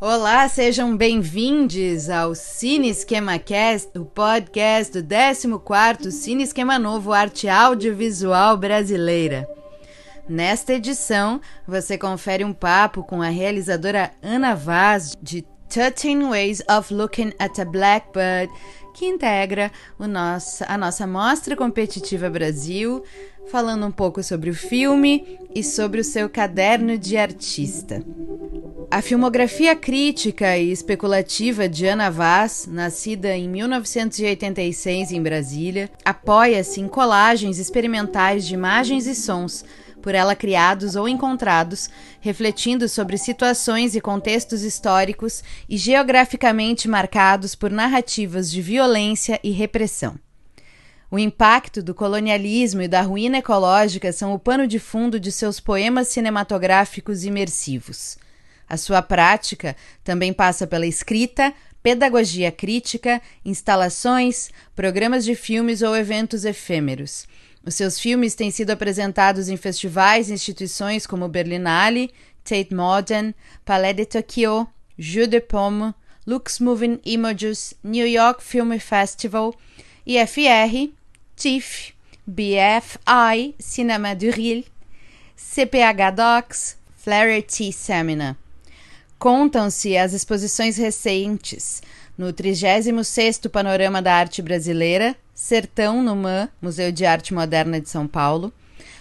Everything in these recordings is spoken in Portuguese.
Olá, sejam bem-vindos ao Cine Esquema Cast, o podcast do 14º Cine Esquema Novo Arte Audiovisual Brasileira. Nesta edição, você confere um papo com a realizadora Ana Vaz de 13 Ways of Looking at a Blackbird, que integra nosso, a nossa Mostra Competitiva Brasil, falando um pouco sobre o filme e sobre o seu caderno de artista. A filmografia crítica e especulativa de Ana Vaz, nascida em 1986 em Brasília, apoia-se em colagens experimentais de imagens e sons, por ela criados ou encontrados, refletindo sobre situações e contextos históricos e geograficamente marcados por narrativas de violência e repressão. O impacto do colonialismo e da ruína ecológica são o pano de fundo de seus poemas cinematográficos imersivos. A sua prática também passa pela escrita, pedagogia crítica, instalações, programas de filmes ou eventos efêmeros. Os seus filmes têm sido apresentados em festivais e instituições como Berlinale, Tate Modern, Palais de Tokyo, Jeu de Paume, Lux Moving Images, New York Film Festival, IFR, TIFF, BFI, Cinema du Rille, CPH Docs, Flaherty Seminar. Contam-se as exposições recentes no 36º Panorama da Arte Brasileira, Sertão no MAN, Museu de Arte Moderna de São Paulo,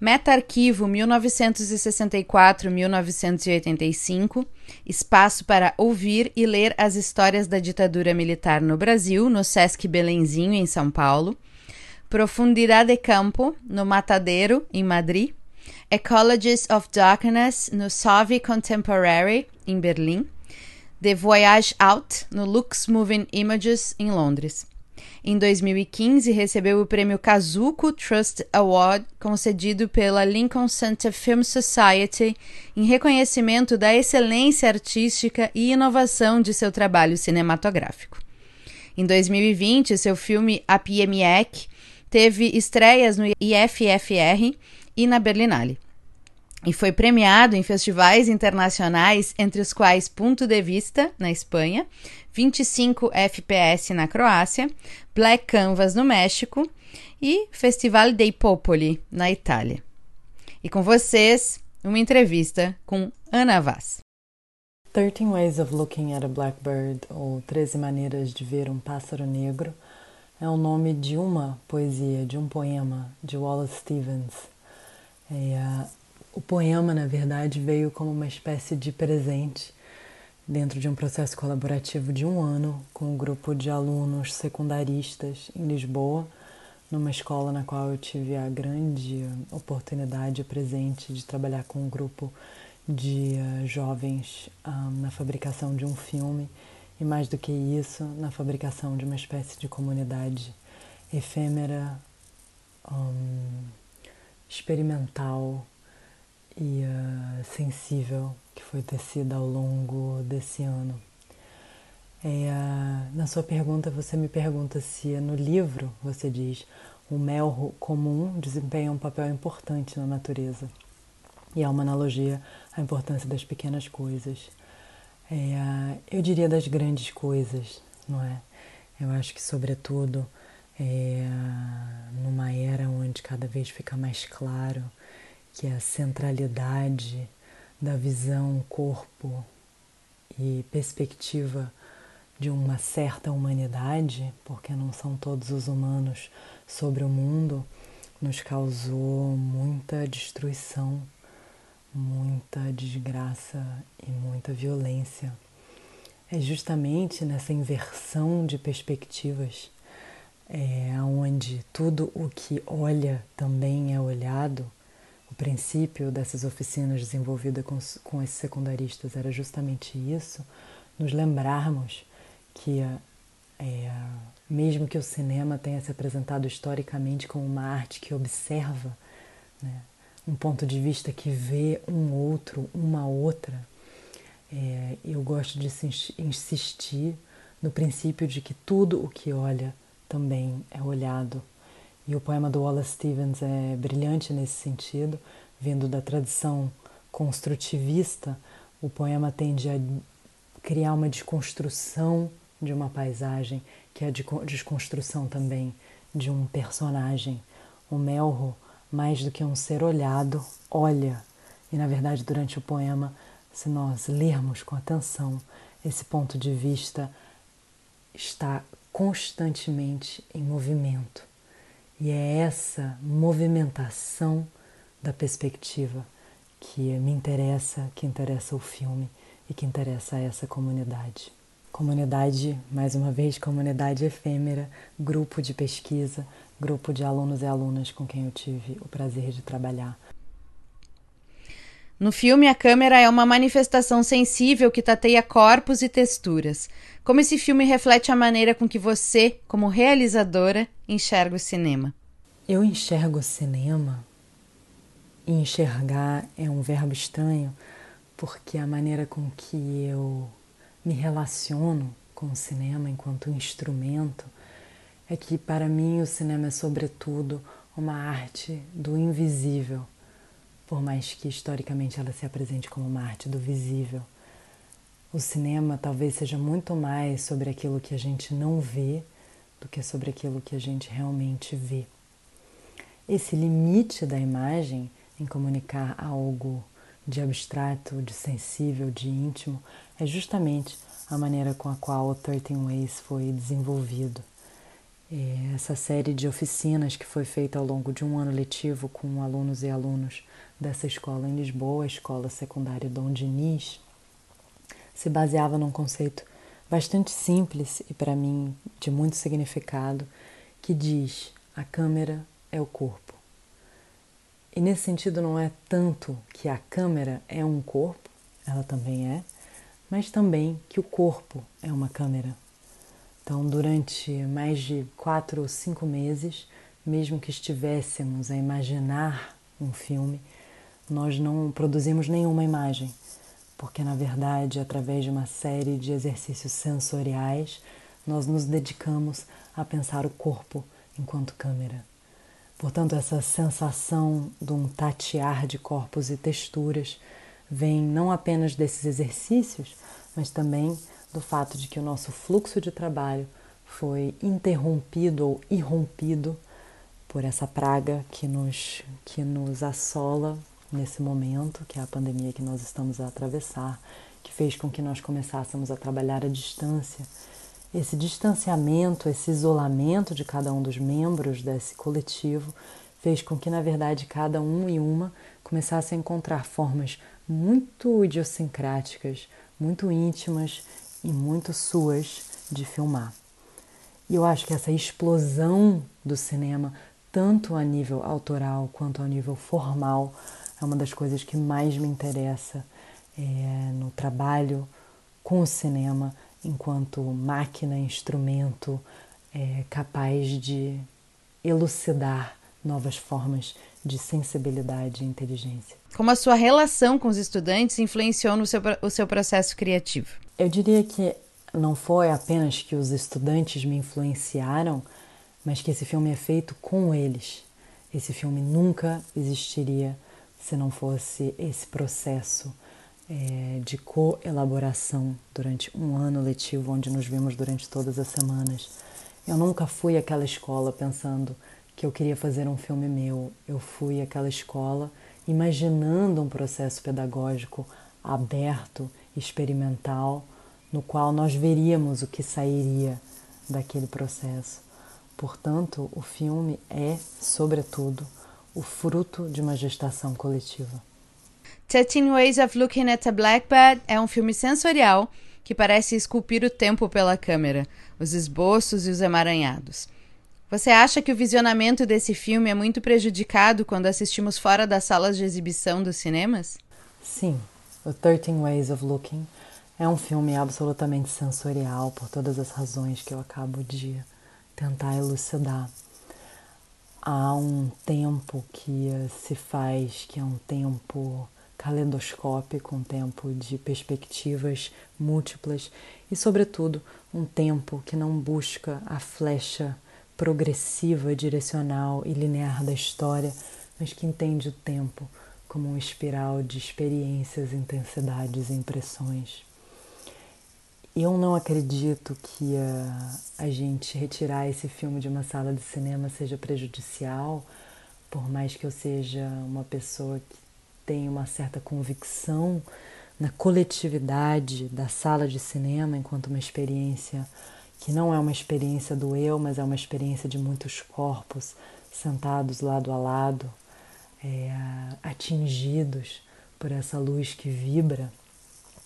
Meta Arquivo 1964-1985, espaço para ouvir e ler as histórias da ditadura militar no Brasil, no Sesc Belenzinho, em São Paulo, Profundidade de Campo, no Matadeiro, em Madrid, Ecologies of Darkness, no Soviet Contemporary, em Berlim, The Voyage Out, no Lux Moving Images, em Londres. Em 2015, recebeu o prêmio Kazuko Trust Award, concedido pela Lincoln Center Film Society, em reconhecimento da excelência artística e inovação de seu trabalho cinematográfico. Em 2020, seu filme A PMEC teve estreias no IFFR e na Berlinale e foi premiado em festivais internacionais, entre os quais Punto de Vista, na Espanha, 25 FPS na Croácia, Black Canvas no México e Festival dei Popoli na Itália. E com vocês, uma entrevista com Ana Vaz. 13 Ways of Looking at a Blackbird, ou 13 Maneiras de Ver um Pássaro Negro, é o nome de uma poesia, de um poema de Wallace Stevens. É, o poema, na verdade, veio como uma espécie de presente dentro de um processo colaborativo de um ano com um grupo de alunos secundaristas em Lisboa, numa escola na qual eu tive a grande oportunidade presente de trabalhar com um grupo de uh, jovens uh, na fabricação de um filme e, mais do que isso, na fabricação de uma espécie de comunidade efêmera, um, experimental e uh, sensível que foi tecida ao longo desse ano. É, uh, na sua pergunta, você me pergunta se no livro você diz o mel comum desempenha um papel importante na natureza e há uma analogia à importância das pequenas coisas. É, uh, eu diria das grandes coisas, não é? Eu acho que, sobretudo, é, cada vez fica mais claro que a centralidade da visão, corpo e perspectiva de uma certa humanidade, porque não são todos os humanos sobre o mundo, nos causou muita destruição, muita desgraça e muita violência. É justamente nessa inversão de perspectivas, é, onde tudo o que olha também é olhado, o princípio dessas oficinas desenvolvidas com, com esses secundaristas era justamente isso, nos lembrarmos que, é, mesmo que o cinema tenha se apresentado historicamente como uma arte que observa, né, um ponto de vista que vê um outro, uma outra, é, eu gosto de insistir no princípio de que tudo o que olha também é olhado e o poema do Wallace Stevens é brilhante nesse sentido, vindo da tradição construtivista. O poema tende a criar uma desconstrução de uma paisagem, que é a desconstrução também de um personagem. O Melro, mais do que um ser olhado, olha. E na verdade, durante o poema, se nós lermos com atenção, esse ponto de vista está constantemente em movimento. E é essa movimentação da perspectiva que me interessa, que interessa o filme e que interessa a essa comunidade. Comunidade, mais uma vez, comunidade efêmera, grupo de pesquisa, grupo de alunos e alunas com quem eu tive o prazer de trabalhar. No filme, a câmera é uma manifestação sensível que tateia corpos e texturas. Como esse filme reflete a maneira com que você, como realizadora, enxerga o cinema? Eu enxergo o cinema e enxergar é um verbo estranho porque a maneira com que eu me relaciono com o cinema enquanto instrumento é que para mim o cinema é sobretudo uma arte do invisível, por mais que historicamente ela se apresente como uma arte do visível. O cinema talvez seja muito mais sobre aquilo que a gente não vê do que sobre aquilo que a gente realmente vê. Esse limite da imagem em comunicar algo de abstrato, de sensível, de íntimo, é justamente a maneira com a qual o 13 Ways foi desenvolvido. É essa série de oficinas que foi feita ao longo de um ano letivo com alunos e alunos dessa escola em Lisboa, a Escola Secundária Dom Diniz, se baseava num conceito bastante simples e para mim de muito significado, que diz: a câmera é o corpo. E nesse sentido, não é tanto que a câmera é um corpo, ela também é, mas também que o corpo é uma câmera. Então, durante mais de quatro ou cinco meses, mesmo que estivéssemos a imaginar um filme, nós não produzimos nenhuma imagem, porque na verdade, através de uma série de exercícios sensoriais, nós nos dedicamos a pensar o corpo enquanto câmera. Portanto, essa sensação de um tatear de corpos e texturas vem não apenas desses exercícios, mas também do fato de que o nosso fluxo de trabalho foi interrompido ou irrompido por essa praga que nos, que nos assola nesse momento, que é a pandemia que nós estamos a atravessar, que fez com que nós começássemos a trabalhar à distância. Esse distanciamento, esse isolamento de cada um dos membros desse coletivo fez com que, na verdade, cada um e uma começasse a encontrar formas muito idiosincráticas, muito íntimas e muito suas de filmar. E eu acho que essa explosão do cinema, tanto a nível autoral quanto a nível formal, é uma das coisas que mais me interessa é, no trabalho com o cinema enquanto máquina, instrumento é, capaz de elucidar novas formas de sensibilidade e inteligência. Como a sua relação com os estudantes influenciou no seu, o seu processo criativo? Eu diria que não foi apenas que os estudantes me influenciaram, mas que esse filme é feito com eles. Esse filme nunca existiria se não fosse esse processo é, de co-elaboração durante um ano letivo, onde nos vimos durante todas as semanas. Eu nunca fui àquela escola pensando que eu queria fazer um filme meu. Eu fui àquela escola imaginando um processo pedagógico aberto, experimental, no qual nós veríamos o que sairia daquele processo. Portanto, o filme é, sobretudo, o fruto de uma gestação coletiva. Thirteen Ways of Looking at a Blackbird é um filme sensorial que parece esculpir o tempo pela câmera, os esboços e os emaranhados. Você acha que o visionamento desse filme é muito prejudicado quando assistimos fora das salas de exibição dos cinemas? Sim, o Thirteen Ways of Looking é um filme absolutamente sensorial por todas as razões que eu acabo de tentar elucidar. Há um tempo que se faz que é um tempo calendoscópico, um tempo de perspectivas múltiplas e, sobretudo, um tempo que não busca a flecha progressiva, direcional e linear da história, mas que entende o tempo como uma espiral de experiências, intensidades e impressões. eu não acredito que a, a gente retirar esse filme de uma sala de cinema seja prejudicial, por mais que eu seja uma pessoa que tem uma certa convicção na coletividade da sala de cinema enquanto uma experiência que não é uma experiência do eu, mas é uma experiência de muitos corpos sentados lado a lado, é, atingidos por essa luz que vibra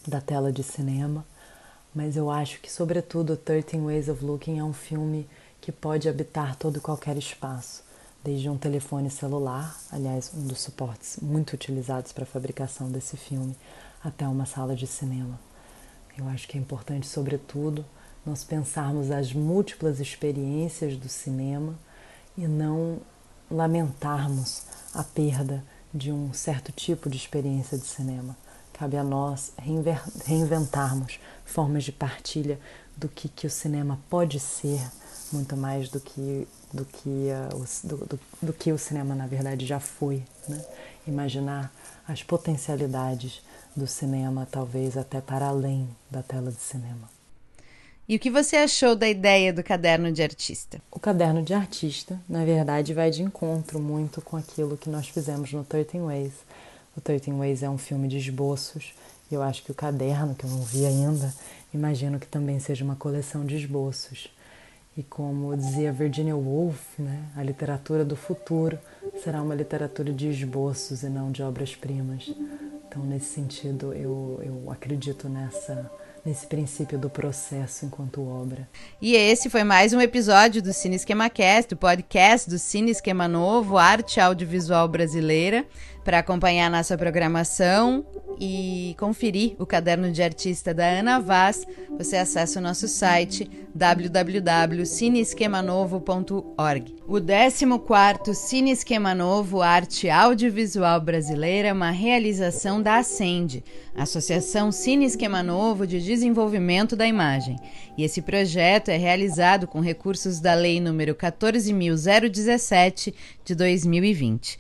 da tela de cinema mas eu acho que, sobretudo, 13 Ways of Looking é um filme que pode habitar todo e qualquer espaço, desde um telefone celular, aliás, um dos suportes muito utilizados para a fabricação desse filme, até uma sala de cinema. Eu acho que é importante, sobretudo, nós pensarmos as múltiplas experiências do cinema e não lamentarmos a perda de um certo tipo de experiência de cinema. Cabe a nós reinventarmos formas de partilha do que, que o cinema pode ser, muito mais do que, do, que, uh, o, do, do, do, que o cinema, na verdade, já foi. Né? Imaginar as potencialidades do cinema, talvez até para além da tela de cinema. E o que você achou da ideia do caderno de artista? O caderno de artista, na verdade, vai de encontro muito com aquilo que nós fizemos no 13 Ways o 13 Ways é um filme de esboços. Eu acho que o caderno, que eu não vi ainda, imagino que também seja uma coleção de esboços. E como dizia Virginia Woolf, né, a literatura do futuro será uma literatura de esboços e não de obras-primas. Então, nesse sentido, eu, eu acredito nessa nesse princípio do processo enquanto obra. E esse foi mais um episódio do Cine Esquema Cast, o podcast do Cine Esquema Novo, arte audiovisual brasileira. Para acompanhar nossa programação e conferir o caderno de artista da Ana Vaz, você acessa o nosso site www.cineesquemanovo.org. O 14º Cine Esquema Novo Arte Audiovisual Brasileira é uma realização da Ascende, Associação Cine Esquema Novo de Desenvolvimento da Imagem. E esse projeto é realizado com recursos da Lei nº 14.017 de 2020.